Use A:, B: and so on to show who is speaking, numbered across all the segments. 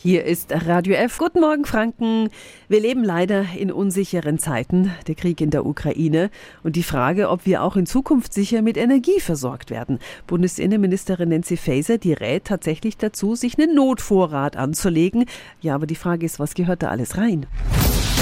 A: Hier ist Radio F. Guten Morgen, Franken. Wir leben leider in unsicheren Zeiten. Der Krieg in der Ukraine und die Frage, ob wir auch in Zukunft sicher mit Energie versorgt werden. Bundesinnenministerin Nancy Faeser, die rät tatsächlich dazu, sich einen Notvorrat anzulegen. Ja, aber die Frage ist, was gehört da alles rein?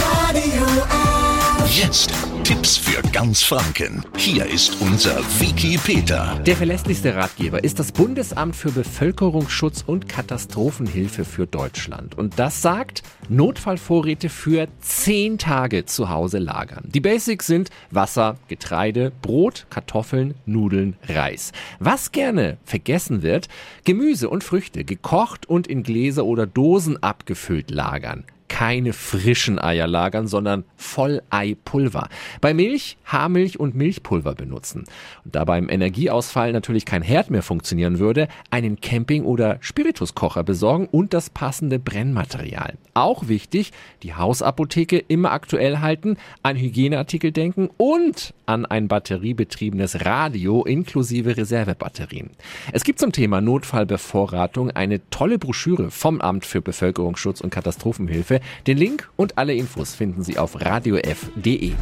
B: Radio F. Jetzt Tipps für ganz Franken. Hier ist unser Wiki Peter.
C: Der verlässlichste Ratgeber ist das Bundesamt für Bevölkerungsschutz und Katastrophenhilfe für Deutschland. Und das sagt, Notfallvorräte für zehn Tage zu Hause lagern. Die Basics sind Wasser, Getreide, Brot, Kartoffeln, Nudeln, Reis. Was gerne vergessen wird, Gemüse und Früchte gekocht und in Gläser oder Dosen abgefüllt lagern keine frischen Eier lagern, sondern Volleipulver. Bei Milch Haarmilch und Milchpulver benutzen. Und da beim Energieausfall natürlich kein Herd mehr funktionieren würde, einen Camping- oder Spirituskocher besorgen und das passende Brennmaterial. Auch wichtig, die Hausapotheke immer aktuell halten, an Hygieneartikel denken und an ein batteriebetriebenes Radio inklusive Reservebatterien. Es gibt zum Thema Notfallbevorratung eine tolle Broschüre vom Amt für Bevölkerungsschutz und Katastrophenhilfe. Den Link und alle Infos finden Sie auf radiof.de.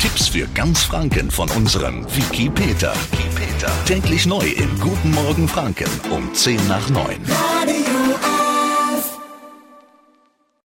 B: Tipps für ganz Franken von unserem Wiki Peter. Wiki Peter. Täglich neu in Guten Morgen Franken um 10 nach 9. Radio